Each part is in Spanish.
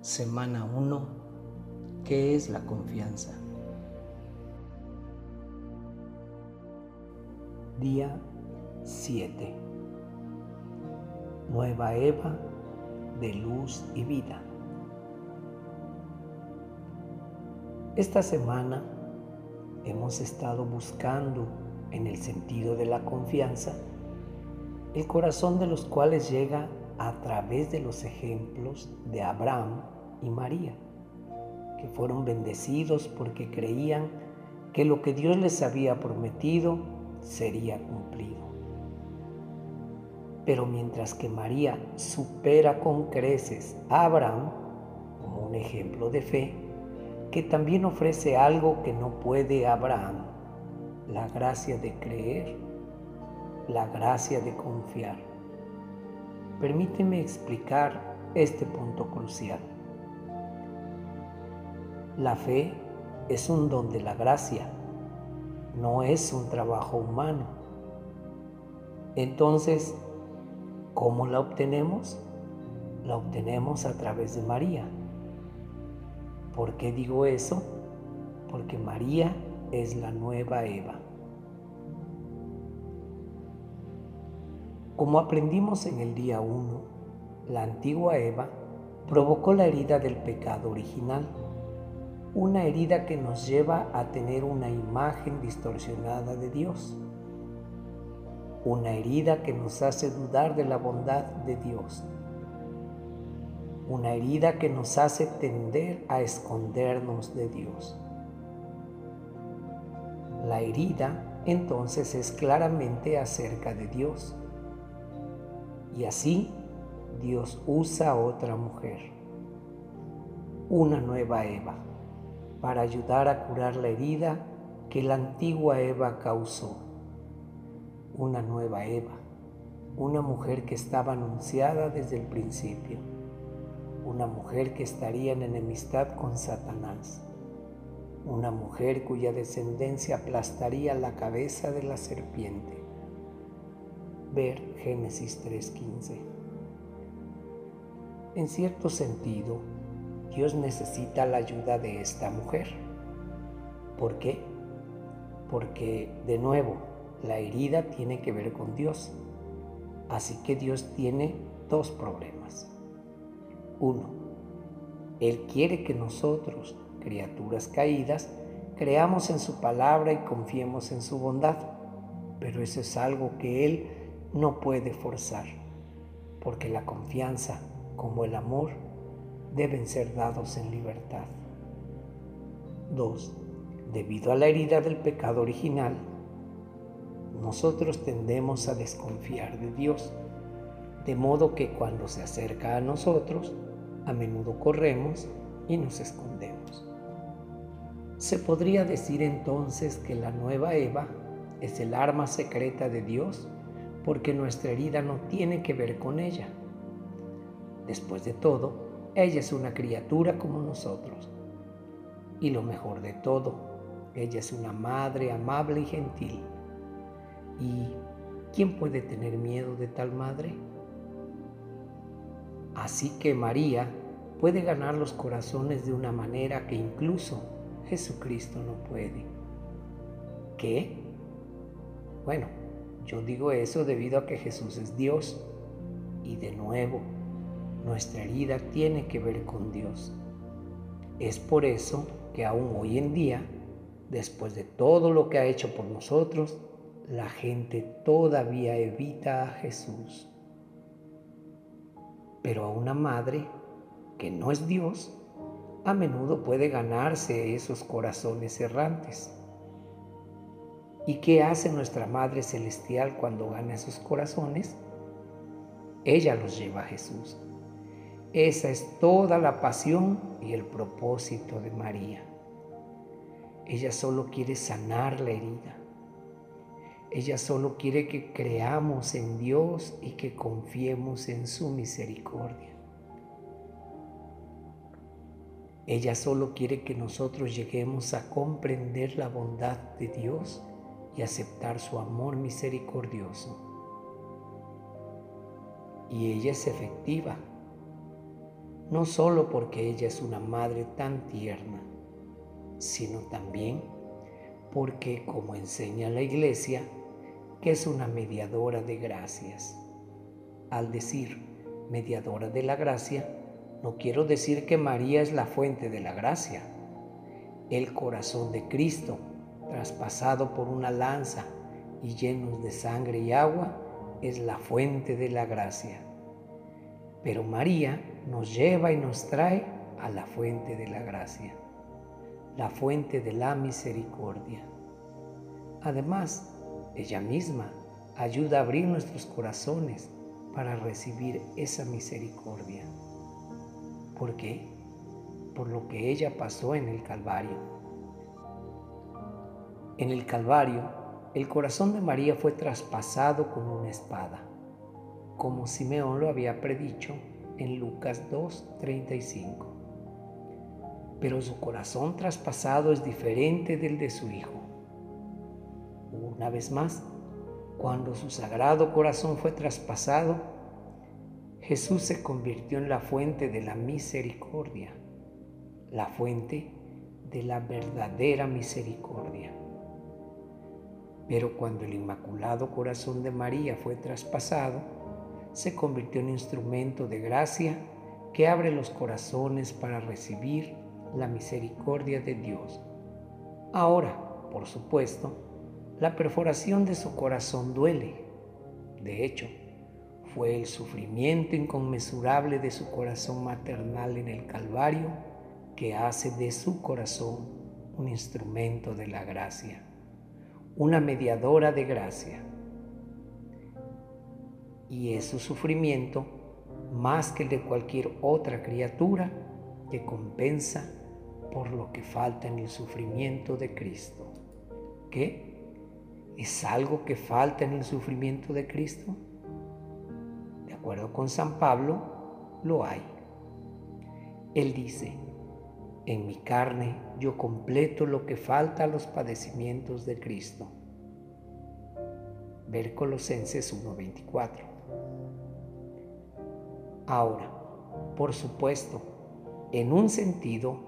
Semana 1. ¿Qué es la confianza? Día 7. Nueva Eva de luz y vida. Esta semana hemos estado buscando en el sentido de la confianza el corazón de los cuales llega a través de los ejemplos de Abraham y María, que fueron bendecidos porque creían que lo que Dios les había prometido sería cumplido. Pero mientras que María supera con creces a Abraham como un ejemplo de fe, que también ofrece algo que no puede Abraham, la gracia de creer, la gracia de confiar. Permíteme explicar este punto crucial. La fe es un don de la gracia, no es un trabajo humano. Entonces, ¿cómo la obtenemos? La obtenemos a través de María. ¿Por qué digo eso? Porque María es la nueva Eva. Como aprendimos en el día 1, la antigua Eva provocó la herida del pecado original, una herida que nos lleva a tener una imagen distorsionada de Dios, una herida que nos hace dudar de la bondad de Dios, una herida que nos hace tender a escondernos de Dios. La herida entonces es claramente acerca de Dios y así Dios usa a otra mujer, una nueva Eva, para ayudar a curar la herida que la antigua Eva causó. Una nueva Eva, una mujer que estaba anunciada desde el principio, una mujer que estaría en enemistad con Satanás, una mujer cuya descendencia aplastaría la cabeza de la serpiente Génesis 3.15. En cierto sentido, Dios necesita la ayuda de esta mujer. ¿Por qué? Porque, de nuevo, la herida tiene que ver con Dios. Así que Dios tiene dos problemas. Uno, Él quiere que nosotros, criaturas caídas, creamos en su palabra y confiemos en su bondad. Pero eso es algo que Él no puede forzar, porque la confianza como el amor deben ser dados en libertad. 2. Debido a la herida del pecado original, nosotros tendemos a desconfiar de Dios, de modo que cuando se acerca a nosotros, a menudo corremos y nos escondemos. Se podría decir entonces que la nueva Eva es el arma secreta de Dios porque nuestra herida no tiene que ver con ella. Después de todo, ella es una criatura como nosotros. Y lo mejor de todo, ella es una madre amable y gentil. ¿Y quién puede tener miedo de tal madre? Así que María puede ganar los corazones de una manera que incluso Jesucristo no puede. ¿Qué? Bueno, yo digo eso debido a que Jesús es Dios. Y de nuevo, nuestra herida tiene que ver con Dios. Es por eso que aún hoy en día, después de todo lo que ha hecho por nosotros, la gente todavía evita a Jesús. Pero a una madre que no es Dios, a menudo puede ganarse esos corazones errantes. ¿Y qué hace nuestra Madre Celestial cuando gana esos corazones? Ella los lleva a Jesús. Esa es toda la pasión y el propósito de María. Ella solo quiere sanar la herida. Ella solo quiere que creamos en Dios y que confiemos en su misericordia. Ella solo quiere que nosotros lleguemos a comprender la bondad de Dios y aceptar su amor misericordioso. Y ella es efectiva. no solo porque ella es una madre tan tierna, sino también porque, como enseña la iglesia, que es una mediadora de gracias. Al decir mediadora de la gracia, no quiero decir que María es la fuente de la gracia. El corazón de Cristo, traspasado por una lanza y lleno de sangre y agua, es la fuente de la gracia. Pero María nos lleva y nos trae a la fuente de la gracia, la fuente de la misericordia. Además, ella misma ayuda a abrir nuestros corazones para recibir esa misericordia. ¿Por qué? Por lo que ella pasó en el Calvario. En el Calvario, el corazón de María fue traspasado con una espada, como Simeón lo había predicho en Lucas 2:35. Pero su corazón traspasado es diferente del de su Hijo. Una vez más, cuando su sagrado corazón fue traspasado, Jesús se convirtió en la fuente de la misericordia, la fuente de la verdadera misericordia. Pero cuando el Inmaculado Corazón de María fue traspasado, se convirtió en instrumento de gracia que abre los corazones para recibir la misericordia de Dios. Ahora, por supuesto, la perforación de su corazón duele. De hecho, fue el sufrimiento inconmensurable de su corazón maternal en el Calvario que hace de su corazón un instrumento de la gracia, una mediadora de gracia. Y es su sufrimiento más que el de cualquier otra criatura que compensa por lo que falta en el sufrimiento de Cristo. ¿Qué? ¿Es algo que falta en el sufrimiento de Cristo? acuerdo con San Pablo, lo hay. Él dice, en mi carne yo completo lo que falta a los padecimientos de Cristo. Ver Colosenses 1:24. Ahora, por supuesto, en un sentido,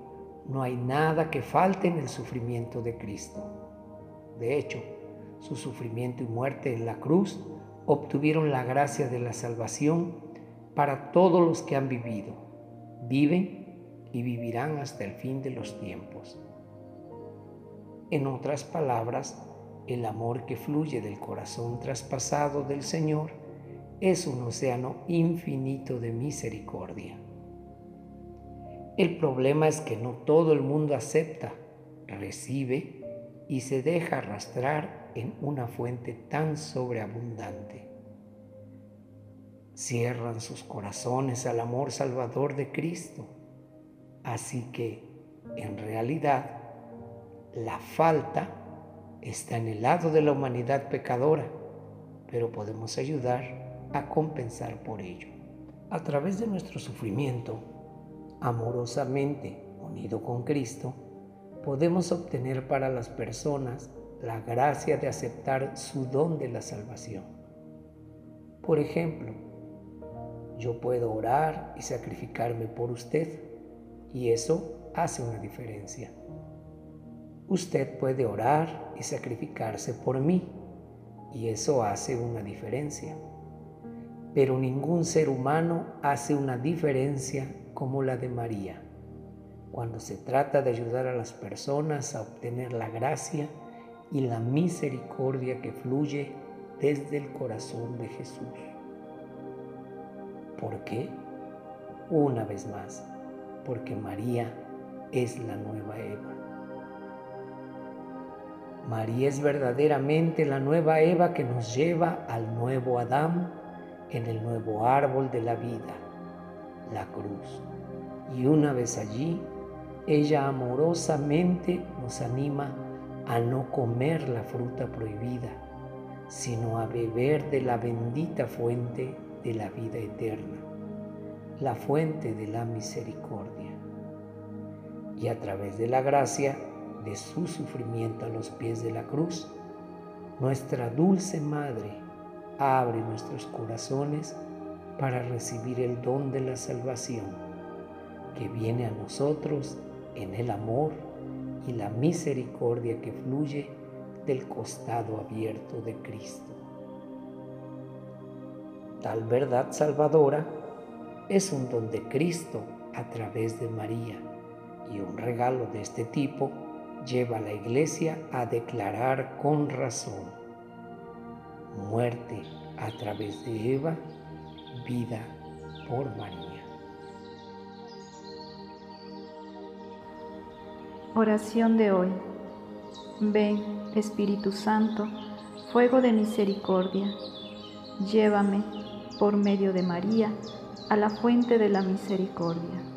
no hay nada que falte en el sufrimiento de Cristo. De hecho, su sufrimiento y muerte en la cruz obtuvieron la gracia de la salvación para todos los que han vivido, viven y vivirán hasta el fin de los tiempos. En otras palabras, el amor que fluye del corazón traspasado del Señor es un océano infinito de misericordia. El problema es que no todo el mundo acepta, recibe y se deja arrastrar en una fuente tan sobreabundante. Cierran sus corazones al amor salvador de Cristo. Así que, en realidad, la falta está en el lado de la humanidad pecadora, pero podemos ayudar a compensar por ello. A través de nuestro sufrimiento, amorosamente unido con Cristo, podemos obtener para las personas la gracia de aceptar su don de la salvación. Por ejemplo, yo puedo orar y sacrificarme por usted y eso hace una diferencia. Usted puede orar y sacrificarse por mí y eso hace una diferencia. Pero ningún ser humano hace una diferencia como la de María. Cuando se trata de ayudar a las personas a obtener la gracia y la misericordia que fluye desde el corazón de Jesús. ¿Por qué? Una vez más, porque María es la nueva Eva. María es verdaderamente la nueva Eva que nos lleva al nuevo Adán en el nuevo árbol de la vida, la cruz. Y una vez allí, ella amorosamente nos anima a no comer la fruta prohibida, sino a beber de la bendita fuente de la vida eterna, la fuente de la misericordia. Y a través de la gracia de su sufrimiento a los pies de la cruz, nuestra dulce Madre abre nuestros corazones para recibir el don de la salvación, que viene a nosotros en el amor y la misericordia que fluye del costado abierto de Cristo. Tal verdad salvadora es un don de Cristo a través de María y un regalo de este tipo lleva a la iglesia a declarar con razón muerte a través de Eva, vida por María. Oración de hoy. Ven, Espíritu Santo, fuego de misericordia, llévame por medio de María a la fuente de la misericordia.